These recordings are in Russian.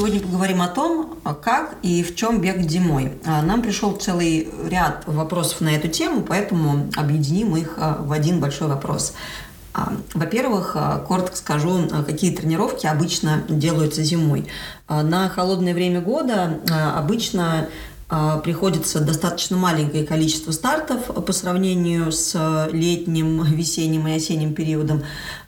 Сегодня поговорим о том, как и в чем бегать зимой. А, нам пришел целый ряд вопросов на эту тему, поэтому объединим их а, в один большой вопрос. А, во-первых, коротко скажу, какие тренировки обычно делаются зимой. На холодное время года обычно приходится достаточно маленькое количество стартов по сравнению с летним, весенним и осенним периодом.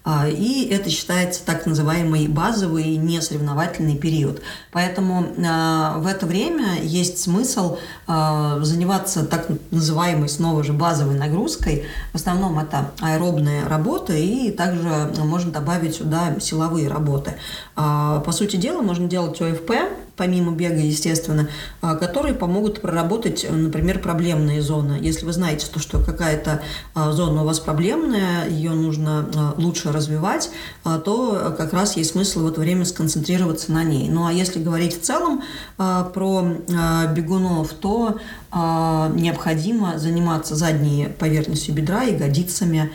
А, и это считается так называемый базовый несоревновательный период. Поэтому а, в это время есть смысл а, заниматься так называемой снова же базовой нагрузкой. В основном это аэробная работа и также можно добавить сюда силовые работы. По сути дела можно делать ОФП, помимо бега, естественно, которые помогут проработать, например, проблемные зоны. Если вы знаете, что какая-то зона у вас проблемная, ее нужно лучше развивать, а, то как раз есть смысл в это время сконцентрироваться на ней. Ну а если говорить в целом а, про а, бегунов, то необходимо заниматься задней поверхностью бедра, ягодицами,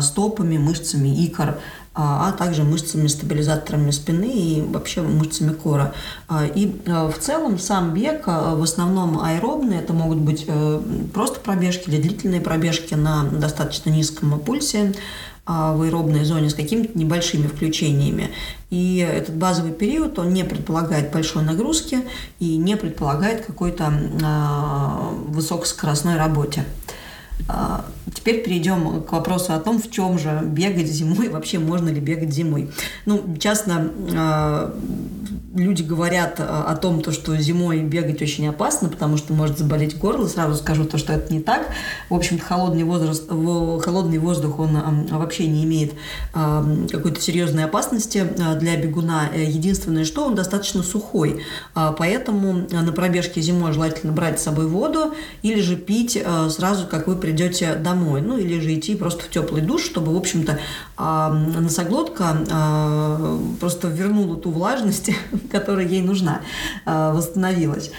стопами, мышцами икр, а также мышцами-стабилизаторами спины и вообще мышцами кора. И в целом сам бег в основном аэробный, это могут быть э, просто пробежки или длительные пробежки на достаточно низком пульсе, а, в аэробной зоне с какими-то небольшими включениями. И этот базовый период, он не предполагает большой нагрузки и не предполагает какой-то э, высокоскоростной работе. А, теперь перейдем к вопросу о том, в чем же бегать зимой, вообще можно ли бегать зимой. Ну, часто э, люди говорят о том, то, что зимой бегать очень опасно, потому что может заболеть горло. Сразу скажу то, что это не так. В общем-то, холодный, возраст, холодный воздух, он вообще не имеет э, какой-то серьезной опасности для бегуна. Единственное, что он достаточно сухой. Поэтому на пробежке зимой желательно брать с собой воду или же пить сразу, как вы придете домой. Ну, или же идти просто в теплый душ, чтобы, в общем-то, носоглотка просто вернула ту влажность, которая ей нужна, восстановилась.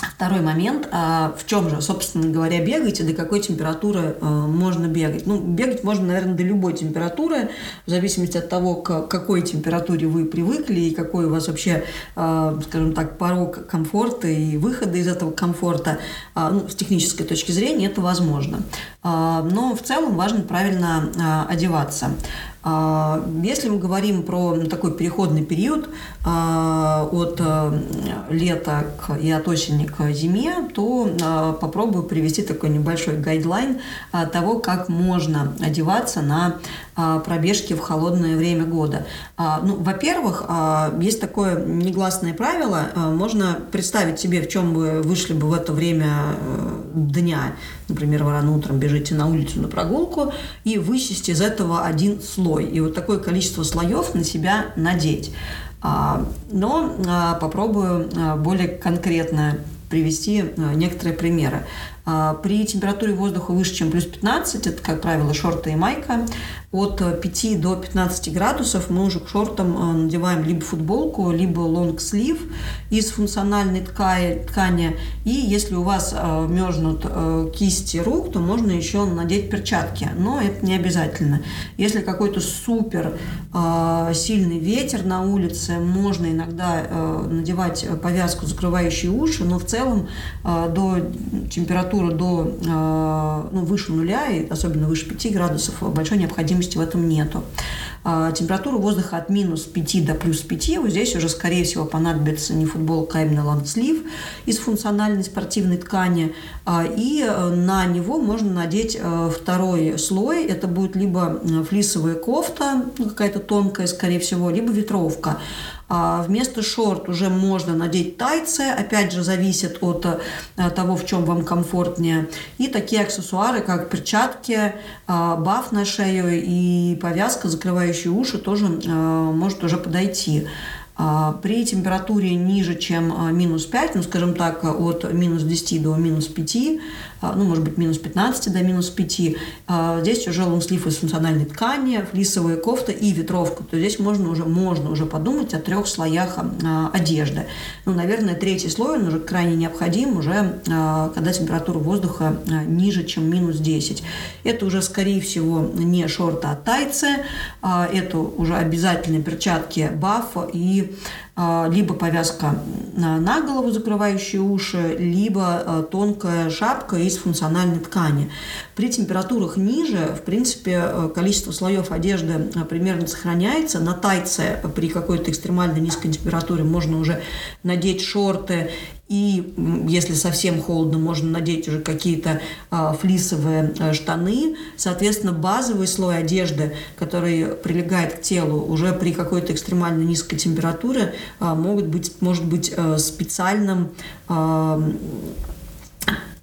Второй момент, а, в чем же, собственно говоря, бегать и до какой температуры а, можно бегать? Ну, бегать можно, наверное, до любой температуры, в зависимости от того, к какой температуре вы привыкли и какой у вас вообще, а, скажем так, порог комфорта и выхода из этого комфорта. Ну, с технической точки зрения это возможно. Но в целом важно правильно одеваться. А, если мы говорим про такой переходный период а, от э, лета и от осени к зиме, то а, попробую привести такой небольшой гайдлайн того, как можно одеваться на пробежки в холодное время года. Ну, во-первых, есть такое негласное правило, можно представить себе, в чем вы вышли бы в это время дня, например, вы рано утром бежите на улицу на прогулку и вычесть из этого один слой. И вот такое количество слоев на себя надеть. А, но а, попробую а, более конкретно привести некоторые примеры. При температуре воздуха выше, чем плюс 15, это, как правило, шорты и майка, от 5 до 15 градусов мы уже к шортам э, надеваем либо футболку, либо лонг-слив из функциональной ткани, ткани. И если у вас э, мерзнут э, кисти рук, то можно еще надеть перчатки. Но это не обязательно. Если какой-то супер сильный ветер на улице, можно иногда надевать повязку, закрывающую уши, но в целом до температуры до ну, выше нуля, и особенно выше 5 градусов, большой необходимости необходимости в этом нету. А, температура воздуха от минус 5 до плюс 5. Вот здесь уже, скорее всего, понадобится не футболка, а именно лонгслив из функциональной спортивной ткани. А, и э, на него можно надеть э, второй слой. Это будет либо э, флисовая кофта, ну, какая-то тонкая, скорее всего, либо ветровка. А вместо шорт уже можно надеть тайцы, опять же, зависит от того, в чем вам комфортнее. И такие аксессуары, как перчатки, баф на шею и повязка, закрывающая уши, тоже может уже подойти. А, при температуре ниже, чем а, минус 5, ну, скажем так, от минус 10 до минус 5, а, ну, может быть, минус 15 до минус 5, здесь уже лонслив из функциональной ткани, флисовая кофта и ветровка. То здесь можно уже, можно уже подумать о трех слоях одежды. Ну, наверное, третий слой, он уже крайне необходим, уже когда температура воздуха ниже, чем минус 10. Это уже, скорее всего, не шорты, а тайцы, это уже обязательные перчатки баф и а, либо повязка на голову, закрывающая уши, либо а, тонкая шапка из функциональной ткани. При температурах ниже, в принципе, а, количество слоев одежды примерно сохраняется. На тайце при какой-то экстремально низкой температуре можно уже надеть шорты и если совсем холодно, можно надеть уже какие-то э, флисовые э, штаны. Соответственно, базовый слой одежды, который прилегает к телу уже при какой-то экстремально низкой температуре, э, могут быть, может быть э, специальным э,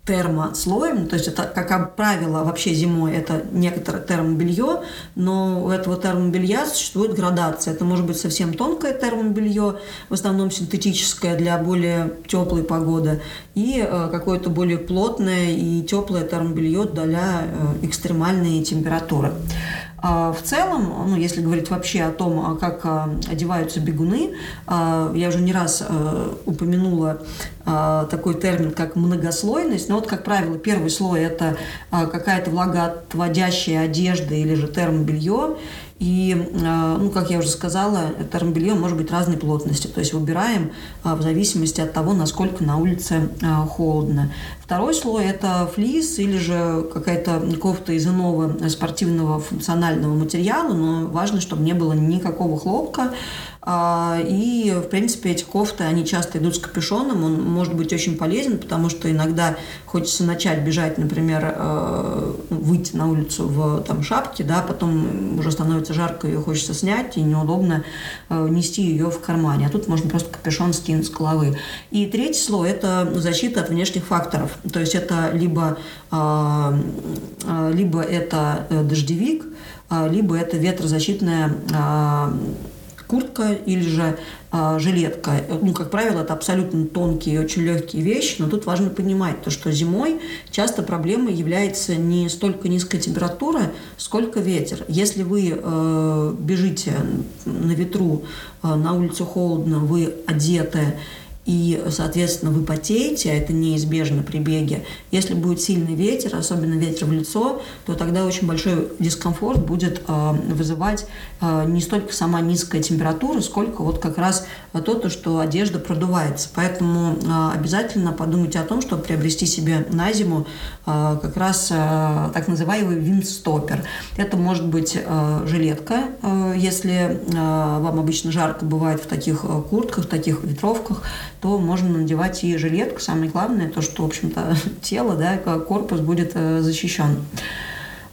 термослоем, то есть это, как правило, вообще зимой это некоторое термобелье, но у этого термобелья существует градация. Это может быть совсем тонкое термобелье, в основном синтетическое для более теплой погоды, и э, какое-то более плотное и теплое термобелье для э, экстремальной температуры. А, в целом, ну, если говорить вообще о том, а, как а, одеваются бегуны, я уже не раз упомянула такой термин, как многослойность. Но вот, как правило, первый слой – это какая-то влагоотводящая одежда или же термобелье. И, а, ну, как я уже сказала, термобелье может быть разной плотности. То есть выбираем а, в зависимости от того, насколько на улице а, холодно. Второй слой – это флис или же какая-то кофта из иного спортивного функционального материала, но важно, чтобы не было никакого хлопка, и, в принципе, эти кофты, они часто идут с капюшоном, он может быть очень полезен, потому что иногда хочется начать бежать, например, э, выйти на улицу в там, шапке, да, потом уже становится жарко, ее хочется снять, и неудобно э, нести ее в кармане. А тут можно просто капюшон скинуть с головы. И третий слой – это защита от внешних факторов. То есть это либо, а, а, либо это э, дождевик, либо это ветрозащитная куртка или же а, жилетка. Ну, как правило, это абсолютно тонкие очень легкие вещи, но тут важно понимать то, что зимой часто проблемой является не столько низкая температура, сколько ветер. Если вы э, бежите на ветру, э, на улице холодно, вы одеты, и, соответственно, вы потеете, а это неизбежно при беге. Если будет сильный ветер, особенно ветер в лицо, то тогда очень большой дискомфорт будет э, вызывать э, не столько сама низкая температура, сколько вот как раз то, то что одежда продувается. Поэтому э, обязательно подумайте о том, чтобы приобрести себе на зиму как раз так называемый виндстопер. Это может быть жилетка, если вам обычно жарко бывает в таких куртках, в таких ветровках, то можно надевать и жилетку. Самое главное, то, что, в общем-то, тело, да, корпус будет э, защищен.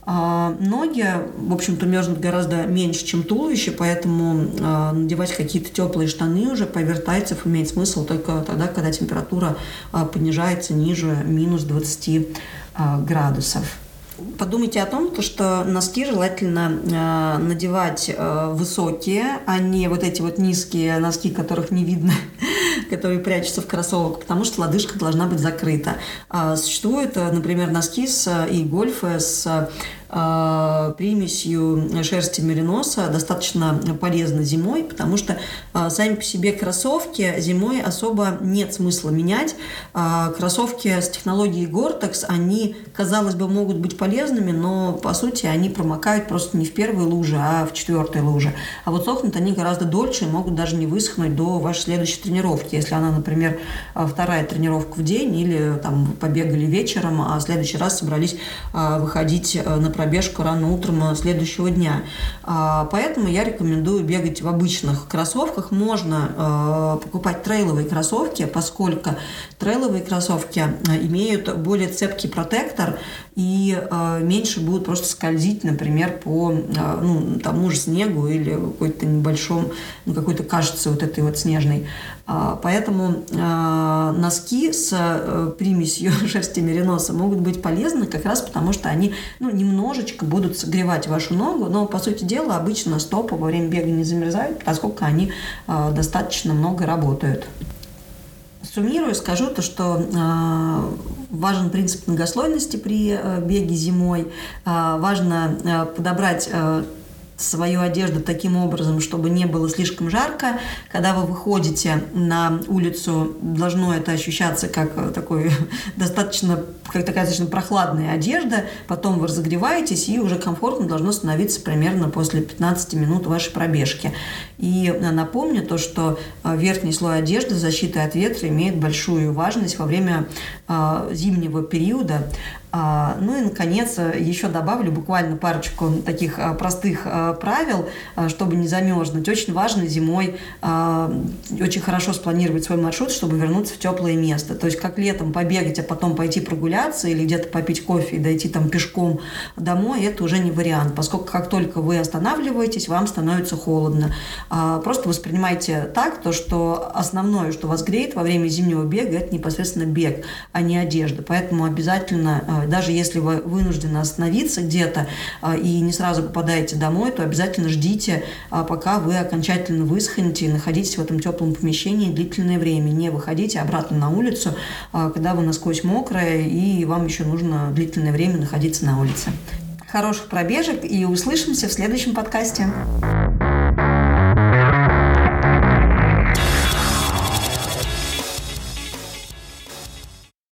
А ноги, в общем-то, мерзнут гораздо меньше, чем туловище, поэтому а, надевать какие-то теплые штаны уже поверх тайцев имеет смысл только тогда, когда температура а, понижается ниже минус 20 градусов. Подумайте о том, что носки желательно надевать э, высокие, а не вот эти вот низкие носки, которых не видно, которые прячутся в кроссовок, потому что лодыжка должна быть закрыта. А существуют, например, носки с, и гольфы с э, примесью шерсти мериноса достаточно полезно зимой, потому что э, сами по себе кроссовки зимой особо нет смысла менять. Э, кроссовки с технологией Gore-Tex, они, казалось бы, могут быть полезными, но по сути они промокают просто не в первой луже, а в четвертой луже. А вот сохнут они гораздо дольше и могут даже не высохнуть до вашей следующей тренировки. Если она, например, вторая тренировка в день или там побегали вечером, а в следующий раз собрались выходить на пробежку рано утром следующего дня. Поэтому я рекомендую бегать в обычных кроссовках. Можно покупать трейловые кроссовки, поскольку трейловые кроссовки имеют более цепкий протектор и меньше будут просто скользить, например, по ну, тому же снегу или какой-то небольшом, ну, какой-то кажется вот этой вот снежной. Поэтому носки с э, примесью шерсти мериноса могут быть полезны как раз потому, что они ну, немножечко будут согревать вашу ногу, но, по сути дела, обычно стопы во время бега не замерзают, поскольку они э, достаточно много работают. Суммирую, скажу то, что э, важен принцип многослойности при э, беге зимой. Э, важно э, подобрать э, свою одежду таким образом, чтобы не было слишком жарко. Когда вы выходите на улицу, должно это ощущаться как э, такой достаточно, как такая достаточно прохладная одежда. Потом вы разогреваетесь, и уже комфортно должно становиться примерно после 15 минут вашей пробежки. И э, напомню то, что э, верхний слой одежды защиты от ветра имеет большую важность во время зимнего периода. А, ну и, наконец, еще добавлю буквально парочку таких простых правил, чтобы не замерзнуть. Очень важно зимой очень хорошо спланировать свой маршрут, чтобы вернуться в теплое место. То есть как летом побегать, а потом пойти прогуляться или где-то попить кофе и дойти там пешком домой, это уже не вариант, поскольку как только вы останавливаетесь, вам становится холодно. Просто воспринимайте так, то, что основное, что вас греет во время зимнего бега, это непосредственно бег, а не одежда. Поэтому обязательно даже если вы вынуждены остановиться где-то а, и не сразу попадаете домой, то обязательно ждите, а, пока вы окончательно высохнете и находитесь в этом теплом помещении длительное время. Не выходите обратно на улицу, а, когда вы насквозь мокрая и вам еще нужно длительное время находиться на улице. Хороших пробежек и услышимся в следующем подкасте.